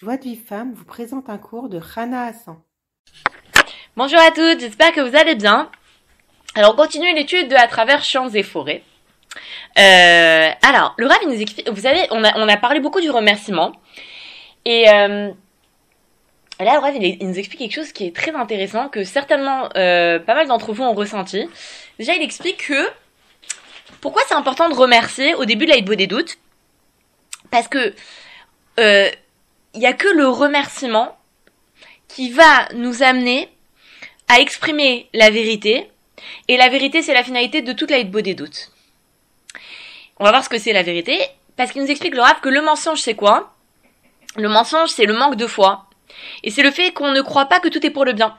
Joie de vie femme vous présente un cours de Rana Hassan. Bonjour à toutes, j'espère que vous allez bien. Alors on continue l'étude de à travers champs et forêts. Euh, alors, le Rav, il nous explique, vous savez, on a, on a parlé beaucoup du remerciement. Et euh, là, le Rav, il, nous explique quelque chose qui est très intéressant, que certainement euh, pas mal d'entre vous ont ressenti. Déjà, il explique que pourquoi c'est important de remercier au début de la des doutes? Parce que euh, il y a que le remerciement qui va nous amener à exprimer la vérité. Et la vérité, c'est la finalité de toute la hitbo des doutes. On va voir ce que c'est la vérité, parce qu'il nous explique le Rav que le mensonge, c'est quoi? Le mensonge, c'est le manque de foi. Et c'est le fait qu'on ne croit pas que tout est pour le bien.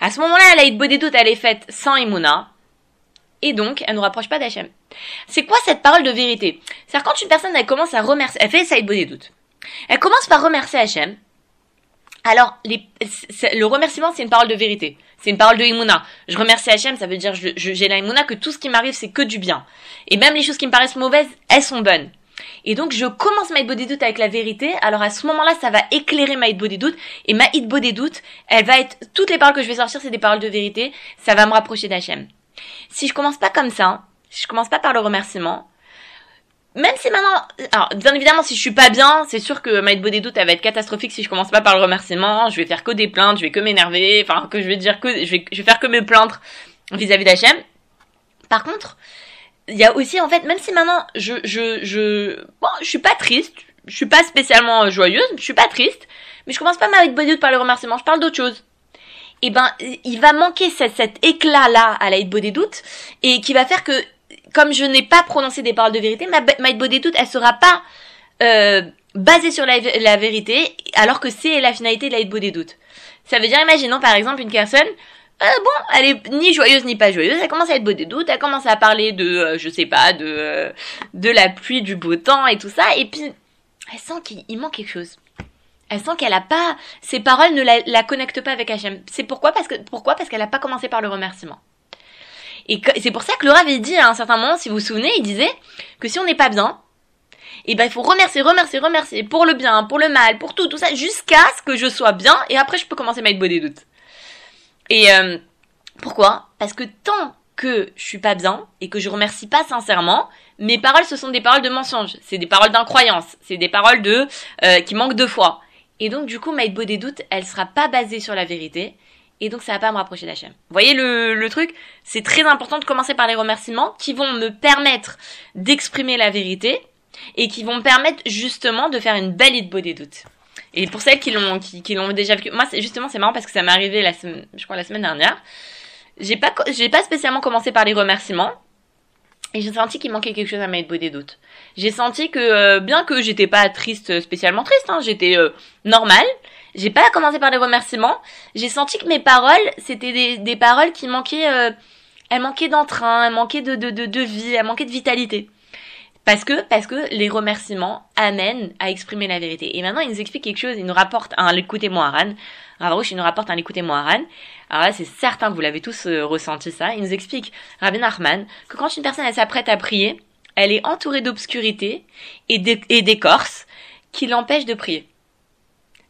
À ce moment-là, la hitbo des doutes, elle est faite sans imuna. Et donc, elle ne nous rapproche pas d'Hachem. C'est quoi cette parole de vérité? C'est-à-dire quand une personne, elle commence à remercier, elle fait hitbo des doutes. Elle commence par remercier Hachem. Alors, le remerciement, c'est une parole de vérité. C'est une parole de Imuna. Je remercie Hachem, ça veut dire je, j'ai la Imuna que tout ce qui m'arrive, c'est que du bien. Et même les choses qui me paraissent mauvaises, elles sont bonnes. Et donc, je commence ma body doute avec la vérité. Alors, à ce moment-là, ça va éclairer ma body doute. Et ma body doute, elle va être, toutes les paroles que je vais sortir, c'est des paroles de vérité. Ça va me rapprocher d'Hachem. Si je commence pas comme ça, si je commence pas par le remerciement, même si maintenant, alors bien évidemment, si je suis pas bien, c'est sûr que ma des doutes, elle va être catastrophique si je commence pas par le remerciement. Je vais faire que des plaintes, je vais que m'énerver, enfin que je vais dire que je vais, faire que me plaindre vis-à-vis d'Hachem. Par contre, il y a aussi en fait, même si maintenant je je je bon, je suis pas triste, je suis pas spécialement joyeuse, je suis pas triste, mais je commence pas ma des doutes par le remerciement, je parle d'autre chose. Et eh ben, il va manquer cet, éclat là à la des doutes et qui va faire que comme je n'ai pas prononcé des paroles de vérité, ma, ma doutes, elle sera pas euh, basée sur la, vérité, alors que c'est la finalité de la doutes. Ça veut dire, imaginons par exemple une personne, euh, bon, elle est ni joyeuse ni pas joyeuse, elle commence à être beau des doutes, elle commence à parler de, euh, je sais pas, de euh, de la pluie, du beau temps et tout ça, et puis elle sent qu'il manque quelque chose. Elle sent qu'elle a pas, ses paroles ne la, la connectent pas avec Hachem. C'est pourquoi? Parce que pourquoi? Parce qu'elle a pas commencé par le remerciement. Et c'est pour ça que Laura avait dit à un certain moment, si vous vous souvenez, il disait que si on n'est pas bien, eh ben il faut remercier, remercier, remercier pour le bien, pour le mal, pour tout, tout ça, jusqu'à ce que je sois bien, et après je peux commencer beau des doutes. Et euh, pourquoi? Parce que tant que je suis pas bien et que je remercie pas sincèrement, mes paroles ce sont des paroles de mensonge, c'est des paroles d'incroyance, c'est des paroles de euh, qui manquent de foi. Et donc du coup, ma beau des doutes, elle sera pas basée sur la vérité, et donc ça va pas me rapprocher d'Hachem. Vous voyez le, le truc? C'est très important de commencer par les remerciements qui vont me permettre d'exprimer la vérité et qui vont me permettre justement de faire une belle idée des doutes. Et pour celles qui l'ont qui, qui déjà vécu, moi justement c'est marrant parce que ça m'est arrivé la semaine, je crois la semaine dernière. J'ai pas j'ai pas spécialement commencé par les remerciements et j'ai senti qu'il manquait quelque chose à ma idée des doutes. J'ai senti que euh, bien que j'étais pas triste spécialement triste, hein, j'étais euh, normale, j'ai pas commencé par les remerciements. J'ai senti que mes paroles, c'était des, des paroles qui manquaient, euh, elles manquaient d'entrain, elles manquaient de, vie, elles manquaient de vitalité. Parce que, parce que les remerciements amènent à exprimer la vérité. Et maintenant, il nous explique quelque chose, il nous rapporte un l'écoutez-moi Aran. Ravarouche, il nous rapporte un l'écoutez-moi Aran. Alors là, c'est certain que vous l'avez tous euh, ressenti ça. Il nous explique, Rabbi Nachman, que quand une personne, s'apprête à prier, elle est entourée d'obscurité et d'écorce qui l'empêche de prier.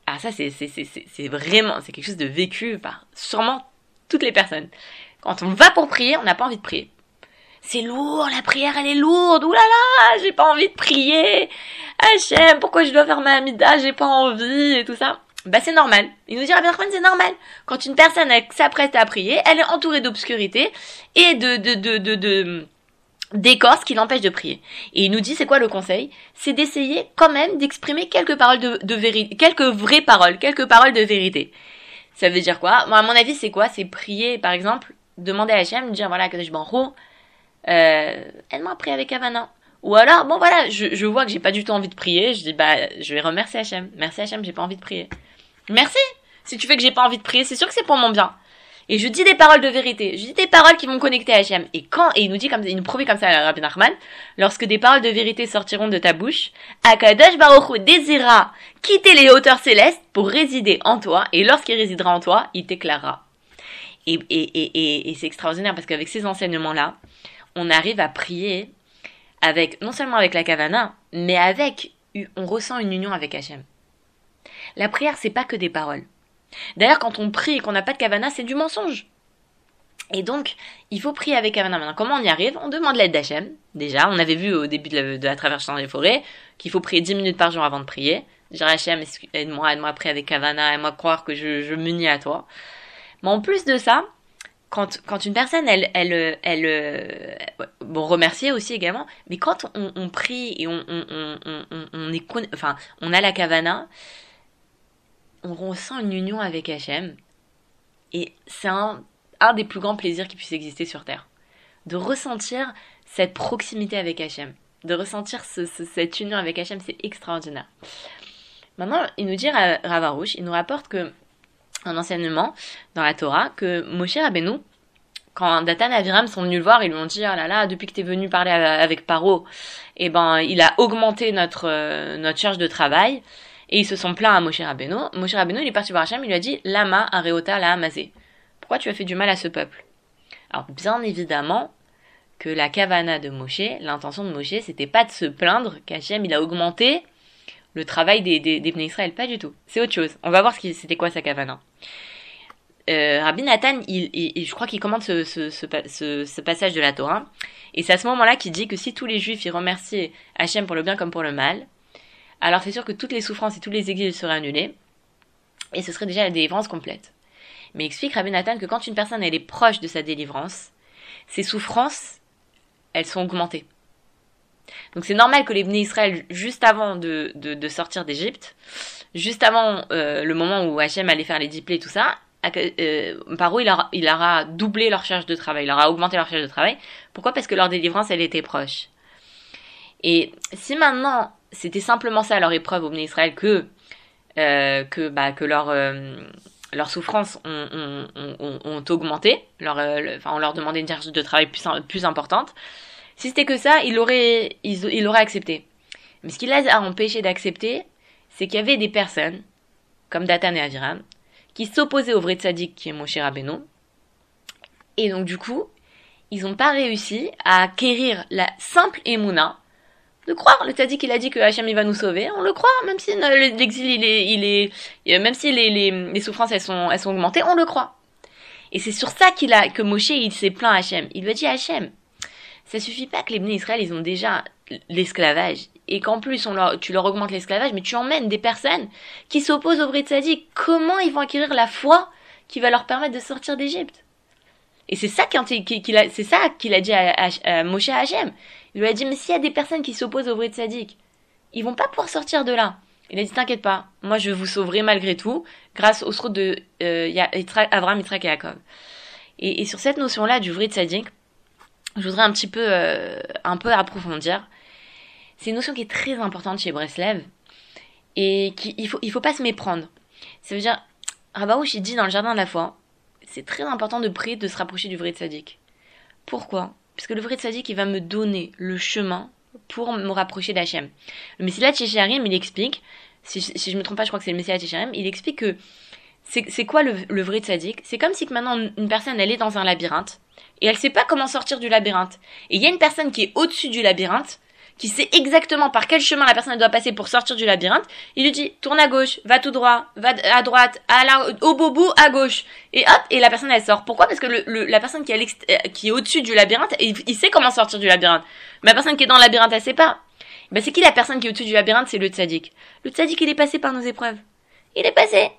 Ah ça c'est vraiment c'est quelque chose de vécu par sûrement toutes les personnes. Quand on va pour prier, on n'a pas envie de prier. C'est lourd, la prière elle est lourde. Ouh là là, j'ai pas envie de prier. Hachem, pourquoi je dois faire ma amida, j'ai pas envie et tout ça. Bah c'est normal. Il nous dira bien c'est normal. Quand une personne s'apprête à prier, elle est entourée d'obscurité et de de de de, de d'écorce qui l'empêche de prier. Et il nous dit c'est quoi le conseil? C'est d'essayer quand même d'exprimer quelques paroles de, vérité, quelques vraies paroles, quelques paroles de vérité. Ça veut dire quoi? Moi, à mon avis, c'est quoi? C'est prier, par exemple, demander à Hachem, dire voilà, que je m'en euh, aide-moi à prier avec Havana. Ou alors, bon voilà, je, je vois que j'ai pas du tout envie de prier, je dis bah, je vais remercier Hachem. Merci Hachem, j'ai pas envie de prier. Merci Si tu fais que j'ai pas envie de prier, c'est sûr que c'est pour mon bien. Et je dis des paroles de vérité. Je dis des paroles qui vont connecter à Hachem. Et quand, et il nous dit comme, il nous promet comme ça, Rabbi Nachman, lorsque des paroles de vérité sortiront de ta bouche, Akadosh Baruch désira quitter les hauteurs célestes pour résider en toi, et lorsqu'il résidera en toi, il t'éclairera. Et, et, et, et, c'est extraordinaire parce qu'avec ces enseignements-là, on arrive à prier avec, non seulement avec la kavana, mais avec, on ressent une union avec Hachem. La prière, c'est pas que des paroles. D'ailleurs, quand on prie et qu'on n'a pas de kavana, c'est du mensonge. Et donc, il faut prier avec kavana. Maintenant, comment on y arrive? On demande l'aide d'Hachem. Déjà, on avait vu au début de la, traversée dans les forêts qu'il faut prier 10 minutes par jour avant de prier. Dire Hachem, aide-moi, aide-moi à prier avec kavana, aide-moi à croire que je, je m'unis à toi. Mais en plus de ça, quand, une personne, elle, elle, euh, bon, remercier aussi également, mais quand on, prie et on, on, on, on, on a la kavana, on ressent une union avec Hachem. Et c'est un, des plus grands plaisirs qui puisse exister sur Terre. De ressentir cette proximité avec Hachem. De ressentir ce, ce, cette union avec Hachem, c'est extraordinaire. Maintenant, il nous dit, Ravarouche, il nous rapporte que, un enseignement dans la Torah, que Moshe Rabbeinu, quand Datan et Aviram sont venus le voir, ils lui ont dit, oh là là, depuis que tu es venu parler avec Paro, eh ben, il a augmenté notre, euh, notre charge de travail. Et ils se sont plaints à Moshe Rabbeinu. Moshe Rabbeinu, il est parti voir Hachem, il lui a dit, Lama, Areota, la Amazé. Pourquoi tu as fait du mal à ce peuple? Alors, bien évidemment, que la kavana de Moshe, l'intention de Moshe, c'était pas de se plaindre qu'Hachem, il a augmenté le travail des, des, des Israël. Pas du tout. C'est autre chose. On va voir ce c'était quoi sa kavana. Euh, Rabbi Nathan, il, il, je crois qu'il commente ce, ce, ce, ce, passage de la Torah. Et c'est à ce moment-là qu'il dit que si tous les juifs y remerciaient Hachem pour le bien comme pour le mal, alors c'est sûr que toutes les souffrances et tous les exils seraient annulés. Et ce serait déjà la délivrance complète. Mais explique Rabbi Nathan que quand une personne est proche de sa délivrance, ses souffrances, elles sont augmentées. Donc c'est normal que les Bnei Israël, juste avant de, de, sortir d'Égypte, juste avant euh, le moment où Hachem allait faire les diplés et tout ça, euh, Paro il aura, il aura doublé leur charge de travail, il aura augmenté leur charge de travail. Pourquoi? Parce que leur délivrance, elle était proche. Et si maintenant c'était simplement ça leur épreuve au Israël que euh, que bah que leur euh, leurs souffrances ont, ont, ont, augmenté, leur, euh, enfin on leur demandait une charge de travail plus, plus importante. Si c'était que ça, il aurait, il, il aurait accepté. Mais ce qui les a empêchés d'accepter, c'est qu'il y avait des personnes, comme Datan et Aviram, qui s'opposaient au vrai tzaddik qui est Moshe Rabbeinu. Et donc du coup, ils n'ont pas réussi à acquérir la simple émouna de croire. Le tzaddik il a dit que Hachem il va nous sauver, on le croit, même si l'exil il est, il est, même si les, les, les souffrances elles sont, elles sont augmentées, on le croit. Et c'est sur ça qu'il a, que Moshe il s'est plaint à Hachem. Il lui a dit Hachem, ça suffit pas que les Bnei Israël, ils ont déjà l'esclavage. Et qu'en plus, on leur, tu leur augmentes l'esclavage, mais tu emmènes des personnes qui s'opposent au vrai tzaddik. Comment ils vont acquérir la foi qui va leur permettre de sortir d'Égypte? Et c'est ça qu'il a, dit à, à, à Moshe Hachem. Il lui a dit, mais s'il y a des personnes qui s'opposent au vrai tzaddik, ils vont pas pouvoir sortir de là. Il a dit, t'inquiète pas, moi je vous sauverai malgré tout, grâce au srout de euh, Abraham, Yitzhak et Jacob. Et, sur cette notion-là du vrai tzaddik, je voudrais un petit peu, euh, peu approfondir. C'est une notion qui est très importante chez Breslev et faut, il faut pas se méprendre. Ça veut dire, Rabarouche il dit dans le jardin de la foi, c'est très important de prier, de se rapprocher du vrai tzaddik. Pourquoi? Parce que le vrai tzaddik, il va me donner le chemin pour me rapprocher d'Hachem. Le Messilat Tchécharim, il explique, si, je me trompe pas, je crois que c'est le Messilat Tchécharim, il explique que c'est quoi le, le vrai tzaddik? C'est comme si que maintenant une personne, elle est dans un labyrinthe, et elle sait pas comment sortir du labyrinthe. Et il y a une personne qui est au-dessus du labyrinthe, qui sait exactement par quel chemin la personne doit passer pour sortir du labyrinthe, il lui dit tourne à gauche, va tout droit, va à droite, à la, au bout, à gauche. Et hop, et la personne elle sort. Pourquoi? Parce que la personne qui est, euh, qui est au-dessus du labyrinthe, il, sait comment sortir du labyrinthe. Mais la personne qui est dans le labyrinthe, elle sait pas. Ben c'est qui la personne qui est au-dessus du labyrinthe? C'est le tzaddik. Le tzaddik, il est passé par nos épreuves. Il est passé.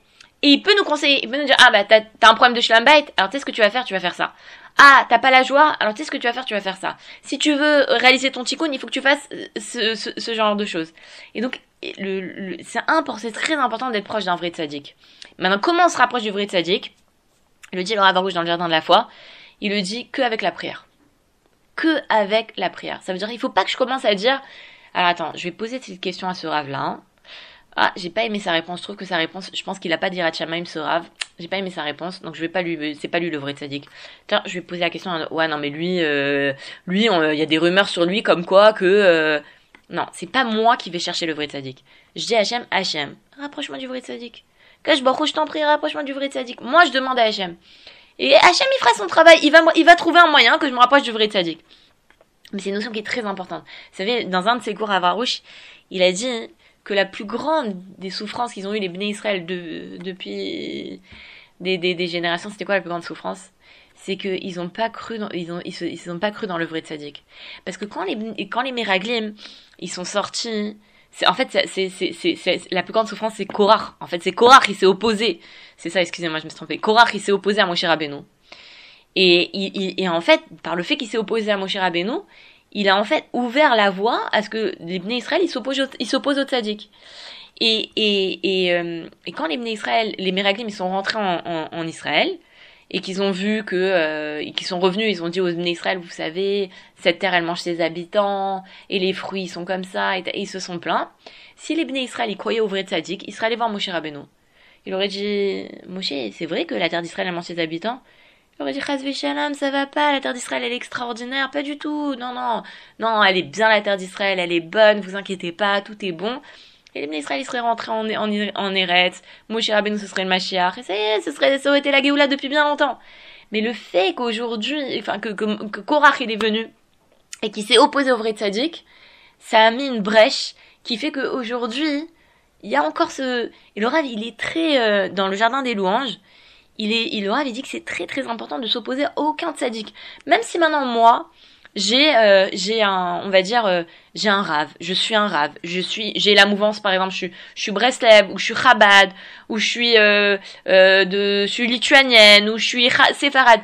Et il peut nous conseiller, il peut nous dire, ah bah t'as, un problème de schlumbait, alors tu ce que tu vas faire, tu vas faire ça. Ah, t'as pas la joie, alors tu sais ce que tu vas faire, tu vas faire ça. Si tu veux réaliser ton tikkun, il faut que tu fasses ce, ce, ce genre de choses. Et donc, le, le, c'est important, très important d'être proche d'un vrai tzaddik. Maintenant, comment on se rapproche du vrai tzaddik? Le dit le Rouge dans le jardin de la foi, il le dit que avec la prière. Que avec la prière. Ça veut dire, il faut pas que je commence à dire, alors attends, je vais poser cette question à ce rave là. Ah, j'ai pas aimé sa réponse. Je trouve que sa réponse, je pense qu'il a pas dit Ratchamaim ce rave. J'ai pas aimé sa réponse, donc je vais pas lui, c'est pas lui le vrai tzaddik. Tiens, je vais poser la question. À... Ouais, non, mais lui, euh, lui, il y a des rumeurs sur lui comme quoi que, euh... non, c'est pas moi qui vais chercher le vrai tzaddik. Je dis à Hachem, Hachem, rapproche-moi du vrai tzaddik. Cache je t'en prie, rapproche-moi du vrai tzaddik. Moi, je demande à Hachem. Et Hachem, il fera son travail. Il va, il va trouver un moyen que je me rapproche du vrai tzaddik. Mais c'est une notion qui est très importante. Vous savez, dans un de ses cours à Varouche, il a dit que la plus grande des souffrances qu'ils ont eu les Bnei Israël de, depuis des, générations, c'était quoi la plus grande souffrance? C'est qu'ils n'ont pas cru dans, ils ont, ils, se, pas cru dans le vrai tzaddik. Parce que quand les, quand ils sont sortis, en fait, c'est, la plus grande souffrance, c'est Korach. En fait, c'est Korach qui s'est opposé. C'est ça, excusez-moi, je me suis trompée. Korach, il s'est opposé à Moshe Rabbeinu. Et, et en fait, par le fait qu'il s'est opposé à Moshe Rabbeinu, il a en fait ouvert la voie à ce que les Bnei Israël, s'opposent, ils s'opposent au tzaddik. Et, et, et, euh, et, quand les Bnei Israël, les Meraglim, ils sont rentrés en, Israël, et qu'ils ont vu que euh, qu'ils sont revenus, ils ont dit aux Israël, vous savez, cette terre elle mange ses habitants et les fruits sont comme ça et, ils se sont plaints. Si les Bnei Israël croyaient au vrai tzaddik, ils seraient allés voir Moshe Rabbeinu. Il aurait dit Moshe, c'est vrai que la terre d'Israël elle mange ses habitants? Il aurait dit Chazvé Shalom, ça va pas, la terre d'Israël elle est extraordinaire, pas du tout. Non non, non, elle est bien la terre d'Israël, elle est bonne, vous inquiétez pas, tout est bon. Et les Israël seraient rentrés en, en, en Eretz, Moshe Rabbeinu ce serait le Mashiach, et ça ce serait, ça aurait été la Géoula depuis bien longtemps. Mais le fait qu'aujourd'hui, enfin, que, que, que Korach il est venu, et qui s'est opposé au vrai tzaddik, ça a mis une brèche qui fait qu'aujourd'hui, il y a encore ce... Et le Rav, il est très... Euh, dans le jardin des louanges, il est, il, Rav, il dit que c'est très très important de s'opposer à aucun tzaddik. Même si maintenant, moi, j'ai euh, j'ai un on va dire euh, j'ai un rave. Je suis un rave. Je suis j'ai la mouvance par exemple. Je suis je suis Breslev ou je suis Chabad ou je suis euh, euh, de je suis lituanienne ou je suis séfarade.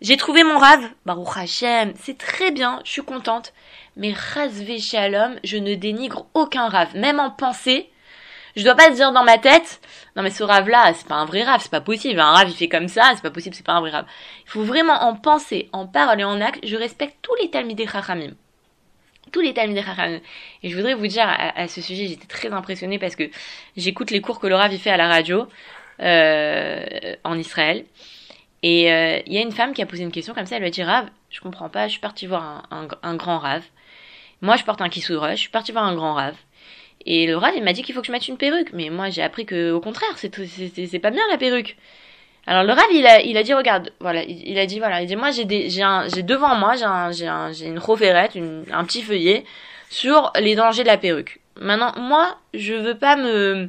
J'ai trouvé mon rave. Baruch Hashem. C'est très bien. Je suis contente. Mais Razvé Shalom je ne dénigre aucun rave. Même en pensée je dois pas dire dans ma tête, non mais ce rave là, c'est pas un vrai rave, c'est pas possible. Un rave il fait comme ça, c'est pas possible, c'est pas un vrai rave. Il faut vraiment en penser, en parler, en acte. Je respecte tous les talmidei chachamim. Tous les talmidei chachamim. Et je voudrais vous dire à, ce sujet, j'étais très impressionnée parce que j'écoute les cours que le rave il fait à la radio euh, en Israël. Et euh, il y a une femme qui a posé une question comme ça, elle lui a dit Rave, je comprends pas, je suis partie voir un, grand rave. Moi je porte un kissoura, je suis partie voir un grand rave. Et le Rav, il m'a dit qu'il faut que je mette une perruque. Mais moi, j'ai appris que, au contraire, c'est, pas bien la perruque. Alors le Rav, il a, il a dit, regarde, voilà, il, a dit, voilà, il dit, moi, j'ai j'ai j'ai devant moi, j'ai un, j'ai un, j'ai une roverette, une, un petit feuillet sur les dangers de la perruque. Maintenant, moi, je veux pas me,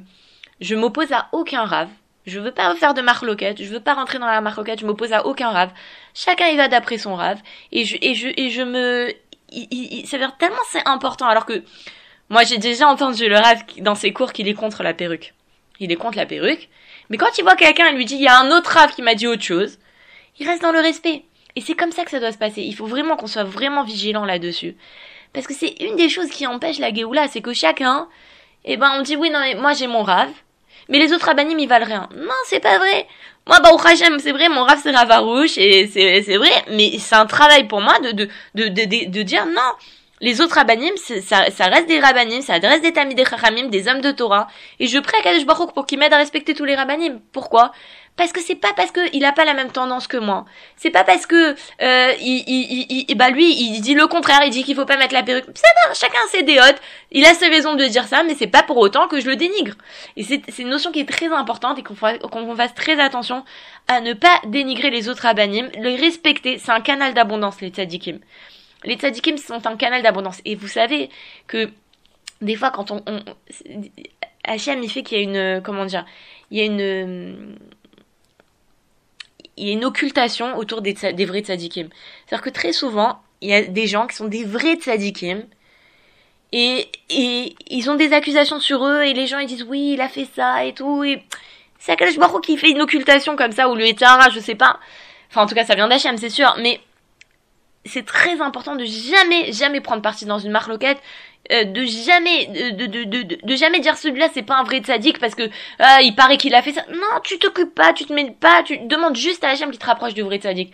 je m'oppose à aucun Rav. Je veux pas faire de marloquette, je veux pas rentrer dans la marloquette, je m'oppose à aucun rave. Chacun y va d'après son rave. Et je, et je, et je me, il, il, ça veut dire tellement c'est important alors que moi, j'ai déjà entendu le Rav dans ses cours qu'il est contre la perruque. Il est contre la perruque. Mais quand il voit quelqu'un, il lui dit, il y a un autre Rav qui m'a dit autre chose, il reste dans le respect. Et c'est comme ça que ça doit se passer. Il faut vraiment qu'on soit vraiment vigilant là-dessus. Parce que c'est une des choses qui empêche la Géoula, c'est que chacun, eh ben, on dit, oui, non, mais moi j'ai mon Rav, mais les autres Rabbanim, ils valent rien. Non, c'est pas vrai. Moi, bah, au Hachem, c'est vrai, mon Rav, c'est Ravarouche, et c'est, c'est vrai, mais c'est un travail pour moi de, de, de, de, de dire, non, les autres rabbinim, ça, ça, reste des rabbinim, ça reste des tamis des chachamim, des hommes de Torah. Et je prie à Kadesh Baruch pour qu'il m'aide à respecter tous les rabbinim. Pourquoi? Parce que c'est pas parce que il a pas la même tendance que moi. C'est pas parce que euh, il, il, il, bah lui, il dit le contraire, il dit qu'il faut pas mettre la perruque. Ça va, chacun ses déotes. Il a ses raisons de dire ça, mais c'est pas pour autant que je le dénigre. Et c'est une notion qui est très importante et qu'on qu'on fasse très attention à ne pas dénigrer les autres rabbinim, les respecter. C'est un canal d'abondance, les tzadikim. Les tzadikim sont un canal d'abondance. Et vous savez que des fois, quand on, on Hachem, il fait qu'il y a une, comment dire, il y a une, il y a une occultation autour des, vrais tzadikim. C'est-à-dire que très souvent, il y a des gens qui sont des vrais tzadikim, et, et ils ont des accusations sur eux, et les gens ils disent oui, il a fait ça et tout, et c'est Akadosh Baruch qui fait une occultation comme ça, ou le Etara, je sais pas. Enfin, en tout cas, ça vient d'Hachem, c'est sûr, mais c'est très important de jamais, jamais prendre parti dans une marloquette, euh, de jamais, de, de, de, de, jamais dire celui-là c'est pas un vrai sadique parce que ah, il paraît qu'il a fait ça. Non, tu t'occupes pas, tu te mets pas, tu demandes juste à Hachem qui te rapproche du vrai sadique.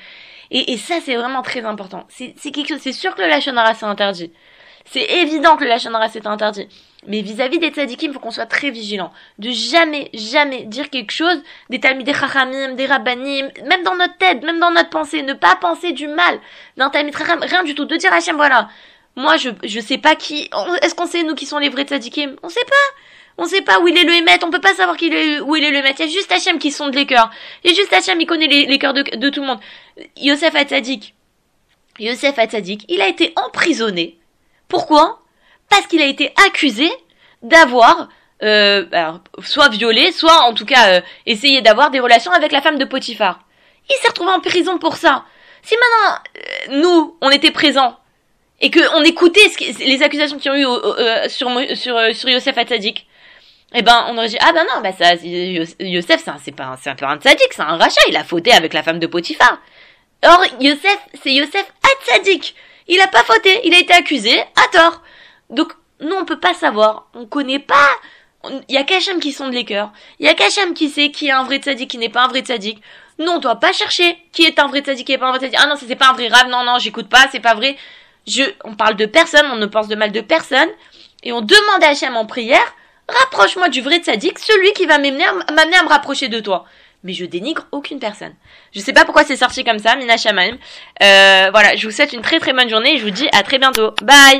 Et, et ça c'est vraiment très important. C'est quelque chose, c'est sûr que le lachonara c'est interdit. C'est évident que le lachonara c'est interdit. Mais vis-à-vis des tzadikim, il faut qu'on soit très vigilant. De jamais, jamais dire quelque chose des talmid des chachamim, des rabbanim, même dans notre tête, même dans notre pensée. Ne pas penser du mal d'un talmid rien du tout. De dire à Hachem, voilà, moi je, je sais pas qui, est-ce qu'on sait nous qui sont les vrais tzadikim? On sait pas. On sait pas où il est le émet, on peut pas savoir qui est, où il est le émet. Il y a juste Hachem qui sonde les cœurs. Il y a juste Hachem, il connaît les, les cœurs de, de, tout le monde. Yosef Hatzadik. Yosef Hatzadik, il a été emprisonné. Pourquoi? Parce qu'il a été accusé d'avoir euh, soit violé, soit en tout cas euh, essayé d'avoir des relations avec la femme de Potiphar. Il s'est retrouvé en prison pour ça. Si maintenant euh, nous on était présents et que on écoutait les accusations qui ont eu sur sur sur Yosef Hatzadik, eh ben on aurait dit ah ben non bah Yosef c'est un- pas c'est un peu un tzaddik, c'est un rachat, il a fauté avec la femme de Potiphar. Or Yosef c'est Yosef Hatzadik, il a pas fauté, il a été accusé à tort. Donc nous on peut pas savoir, on connaît pas. Il y a qu'Hachem qui sonde les cœurs. Il y a qu'Hachem qui sait qui est un vrai tzaddik, qui n'est pas un vrai tzaddik. Nous, on doit pas chercher qui est un vrai tzaddik, qui est pas un vrai tzaddik. Ah non, c'est pas un vrai rave, non, non, j'écoute pas, c'est pas vrai. Je, on parle de personne, on ne pense de mal de personne. Et on demande à Hachem en prière, rapproche-moi du vrai tzaddik, celui qui va m'amener à, à me rapprocher de toi. Mais je dénigre aucune personne. Je sais pas pourquoi c'est sorti comme ça, Mina Shamaim. Euh, voilà, je vous souhaite une très très bonne journée et je vous dis à très bientôt. Bye!